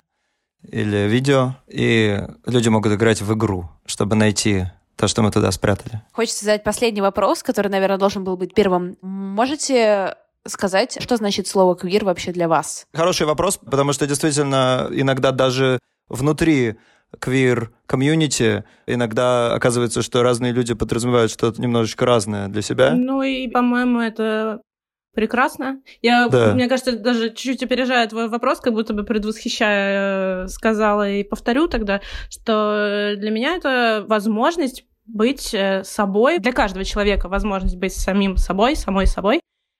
Speaker 2: или видео, и люди могут играть в игру, чтобы найти то, что мы туда спрятали.
Speaker 3: Хочется задать последний вопрос, который, наверное, должен был быть первым. Можете сказать, что значит слово «квир» вообще для вас?
Speaker 2: Хороший вопрос, потому что действительно иногда даже внутри квир-комьюнити иногда оказывается, что разные люди подразумевают что-то немножечко разное для себя.
Speaker 4: Ну и, по-моему, это Прекрасно. Я, да. мне кажется, даже чуть-чуть опережая твой вопрос, как будто бы предвосхищая, э, сказала и повторю тогда, что для меня это возможность быть э, собой, для каждого человека возможность быть самим собой, самой собой,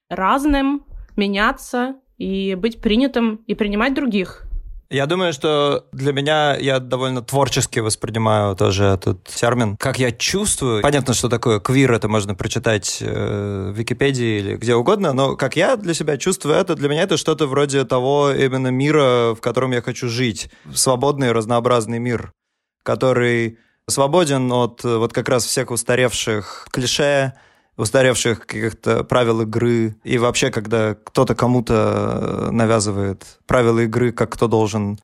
Speaker 4: разным, меняться и быть принятым и принимать других.
Speaker 2: Я думаю, что для меня я довольно творчески воспринимаю тоже этот термин. Как я чувствую, понятно, что такое квир, это можно прочитать э, в Википедии или где угодно, но как я для себя чувствую это, для меня это что-то вроде того именно мира, в котором я хочу жить. Свободный, разнообразный мир, который свободен от вот как раз всех устаревших клише, устаревших каких-то правил игры. И вообще, когда кто-то кому-то навязывает правила игры, как кто должен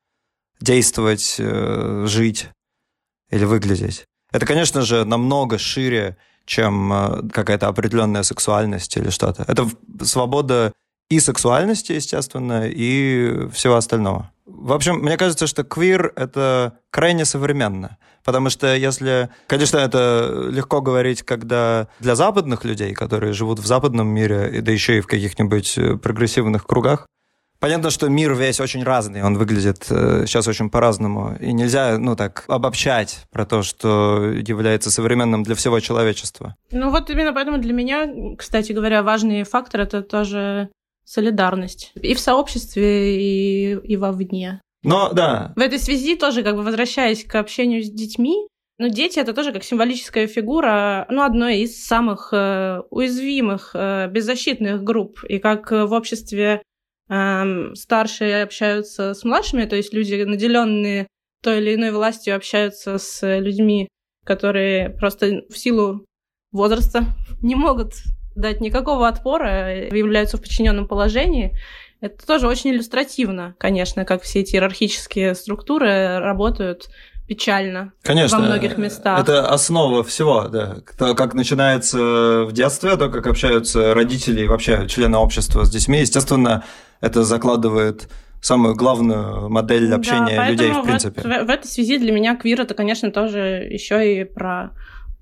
Speaker 2: действовать, э, жить или выглядеть. Это, конечно же, намного шире, чем э, какая-то определенная сексуальность или что-то. Это свобода и сексуальности, естественно, и всего остального. В общем, мне кажется, что квир — это крайне современно. Потому что если... Конечно, это легко говорить, когда для западных людей, которые живут в западном мире, да еще и в каких-нибудь э, прогрессивных кругах, Понятно, что мир весь очень разный, он выглядит э, сейчас очень по-разному. И нельзя, ну так, обобщать про то, что является современным для всего человечества.
Speaker 4: Ну вот именно поэтому для меня, кстати говоря, важный фактор — это тоже солидарность. И в сообществе, и, и вовне.
Speaker 2: Но, да.
Speaker 4: В этой связи тоже, как бы возвращаясь к общению с детьми, ну, дети это тоже как символическая фигура, ну, одной из самых э, уязвимых, э, беззащитных групп. И как в обществе э, старшие общаются с младшими, то есть люди, наделенные той или иной властью, общаются с людьми, которые просто в силу возраста *laughs* не могут дать никакого отпора, являются в подчиненном положении. Это тоже очень иллюстративно, конечно, как все эти иерархические структуры работают печально.
Speaker 2: Конечно.
Speaker 4: Во многих местах.
Speaker 2: Это основа всего, да. То, как начинается в детстве, то, как общаются родители и вообще члены общества с детьми, естественно, это закладывает самую главную модель общения
Speaker 4: да,
Speaker 2: людей, в
Speaker 4: в,
Speaker 2: принципе.
Speaker 4: В, в этой связи для меня квир это, конечно, тоже еще и про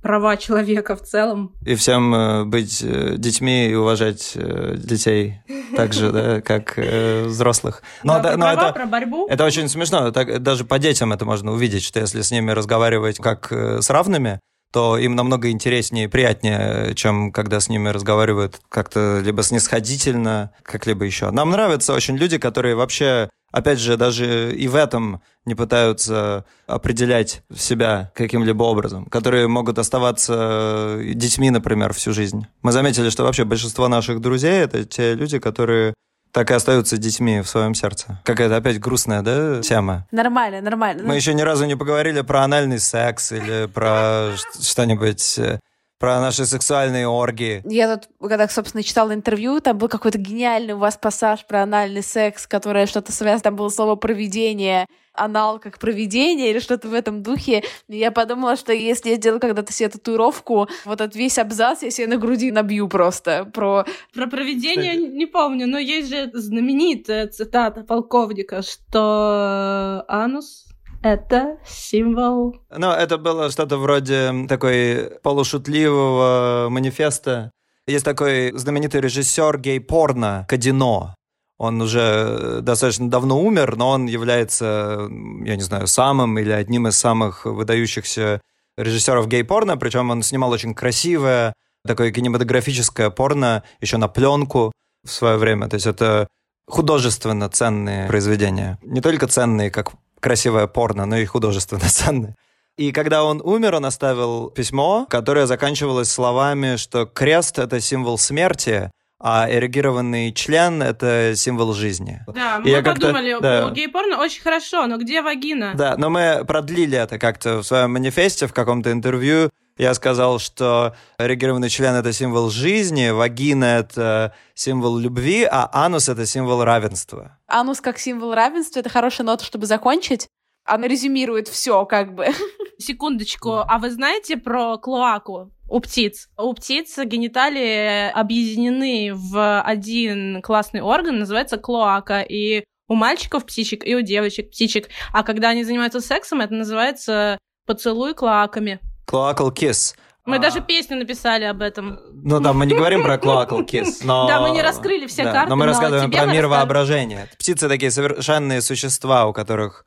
Speaker 4: права человека в целом.
Speaker 2: И всем э, быть э, детьми и уважать э, детей так же, да, *laughs* как взрослых.
Speaker 4: Но, да, но это, про борьбу.
Speaker 2: Это очень смешно. Так, даже по детям это можно увидеть, что если с ними разговаривать как с равными, то им намного интереснее и приятнее, чем когда с ними разговаривают как-то либо снисходительно, как-либо еще. Нам нравятся очень люди, которые вообще, опять же, даже и в этом не пытаются определять себя каким-либо образом, которые могут оставаться детьми, например, всю жизнь. Мы заметили, что вообще большинство наших друзей — это те люди, которые так и остаются детьми в своем сердце. Какая-то опять грустная, да, тема?
Speaker 3: Нормально, нормально.
Speaker 2: Мы еще ни разу не поговорили про анальный секс или про *laughs* что-нибудь э, про наши сексуальные оргии.
Speaker 3: Я тут, когда, собственно, читала интервью, там был какой-то гениальный у вас пассаж про анальный секс, которое что-то связано, там было слово «проведение», анал как проведение или что-то в этом духе. И я подумала, что если я сделаю когда-то себе татуировку, вот этот весь абзац я себе на груди набью просто про...
Speaker 4: Про проведение Кстати. не помню, но есть же знаменитая цитата полковника, что анус это символ...
Speaker 2: Ну, это было что-то вроде такой полушутливого манифеста. Есть такой знаменитый режиссер гей-порно Кадино. Он уже достаточно давно умер, но он является, я не знаю, самым или одним из самых выдающихся режиссеров гей-порно, причем он снимал очень красивое, такое кинематографическое порно еще на пленку в свое время. То есть это художественно ценные произведения. Не только ценные, как красивое порно, но и художественно ценное. *laughs* И когда он умер, он оставил письмо, которое заканчивалось словами, что крест — это символ смерти, а эрегированный член — это символ жизни.
Speaker 4: Да, мы подумали, да. гей-порно очень хорошо, но где вагина?
Speaker 2: Да, но мы продлили это как-то в своем манифесте, в каком-то интервью, я сказал, что эрегированный член — это символ жизни, вагина — это символ любви, а анус — это символ равенства.
Speaker 3: Анус как символ равенства — это хорошая нота, чтобы закончить. Она резюмирует все, как бы. *laughs*
Speaker 4: Секундочку, а вы знаете про клоаку? У птиц. У птиц гениталии объединены в один классный орган, называется клоака, и у мальчиков птичек, и у девочек птичек. А когда они занимаются сексом, это называется поцелуй клоаками.
Speaker 2: Cloacal Kiss.
Speaker 4: Мы а... даже песню написали об этом.
Speaker 2: Ну да, мы не говорим про Cloacal Kiss, *laughs* но...
Speaker 4: Да, мы не раскрыли все да, карты,
Speaker 2: но мы рассказываем про мир воображения. Птицы такие совершенные существа, у которых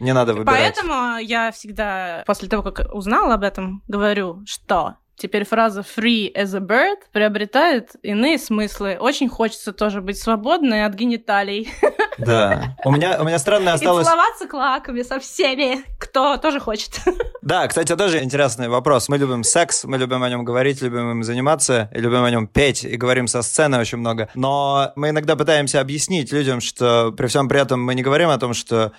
Speaker 2: не надо выбирать.
Speaker 4: Поэтому я всегда, после того, как узнала об этом, говорю, что теперь фраза free as a bird приобретает иные смыслы. Очень хочется тоже быть свободной от гениталий.
Speaker 2: Да. У меня, у меня странно осталось...
Speaker 4: И целоваться клаками со всеми, кто тоже хочет.
Speaker 2: Да, кстати, тоже интересный вопрос. Мы любим секс, мы любим о нем говорить, любим им заниматься, и любим о нем петь, и говорим со сцены очень много. Но мы иногда пытаемся объяснить людям, что при всем при этом мы не говорим о том, что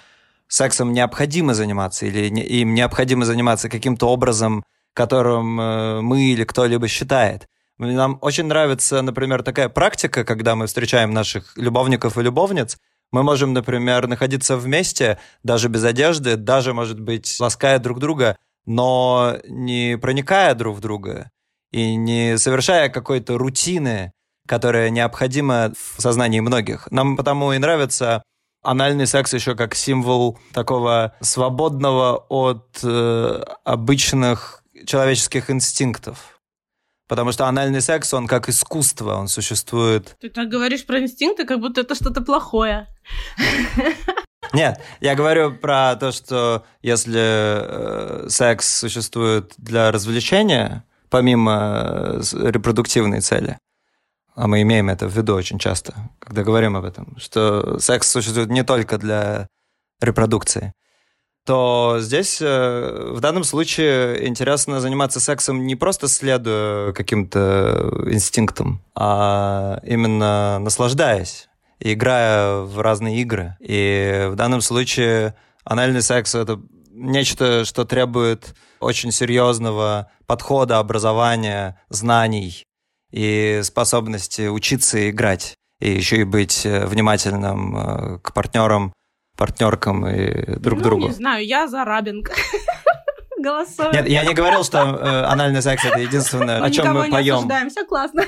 Speaker 2: сексом необходимо заниматься, или им необходимо заниматься каким-то образом, которым э, мы или кто-либо считает. Нам очень нравится, например, такая практика, когда мы встречаем наших любовников и любовниц, мы можем, например, находиться вместе, даже без одежды, даже, может быть, лаская друг друга, но не проникая друг в друга и не совершая какой-то рутины, которая необходима в сознании многих. Нам потому и нравится анальный секс еще как символ такого свободного от э, обычных человеческих инстинктов. Потому что анальный секс, он как искусство, он существует.
Speaker 4: Ты так говоришь про инстинкты, как будто это что-то плохое. *laughs*
Speaker 2: Нет, я говорю про то, что если э, секс существует для развлечения, помимо э, репродуктивной цели, а мы имеем это в виду очень часто, когда говорим об этом, что секс существует не только для репродукции, то здесь э, в данном случае интересно заниматься сексом не просто следуя каким-то инстинктам, а именно наслаждаясь, играя в разные игры. И в данном случае анальный секс — это нечто, что требует очень серьезного подхода, образования, знаний и способности учиться играть, и еще и быть э, внимательным э, к партнерам, партнеркам и друг
Speaker 4: ну,
Speaker 2: другу.
Speaker 4: не знаю, я за рабинг. *laughs* Голосую.
Speaker 2: Нет, я не говорил, что э, анальный секс это единственное, о чем мы
Speaker 4: не
Speaker 2: поем.
Speaker 4: осуждаем, все классно.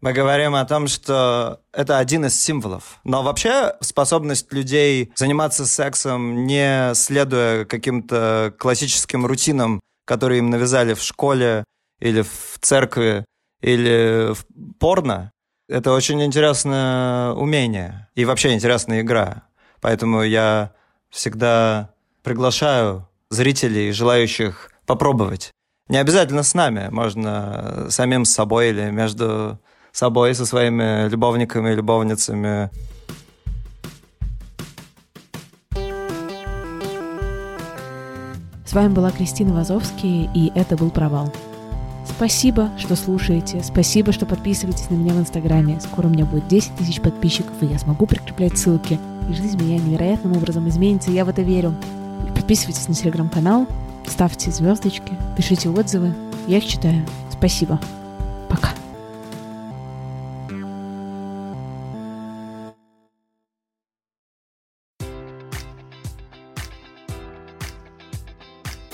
Speaker 2: Мы говорим о том, что это один из символов. Но вообще способность людей заниматься сексом, не следуя каким-то классическим рутинам, которые им навязали в школе или в церкви или в порно, это очень интересное умение и вообще интересная игра. Поэтому я всегда приглашаю зрителей, желающих попробовать. Не обязательно с нами, можно самим с собой или между собой, со своими любовниками и любовницами.
Speaker 3: С вами была Кристина Вазовский, и это был «Провал». Спасибо, что слушаете. Спасибо, что подписываетесь на меня в Инстаграме. Скоро у меня будет 10 тысяч подписчиков, и я смогу прикреплять ссылки. И жизнь меня невероятным образом изменится, я в это верю. Подписывайтесь на телеграм-канал, ставьте звездочки, пишите отзывы. Я их читаю. Спасибо.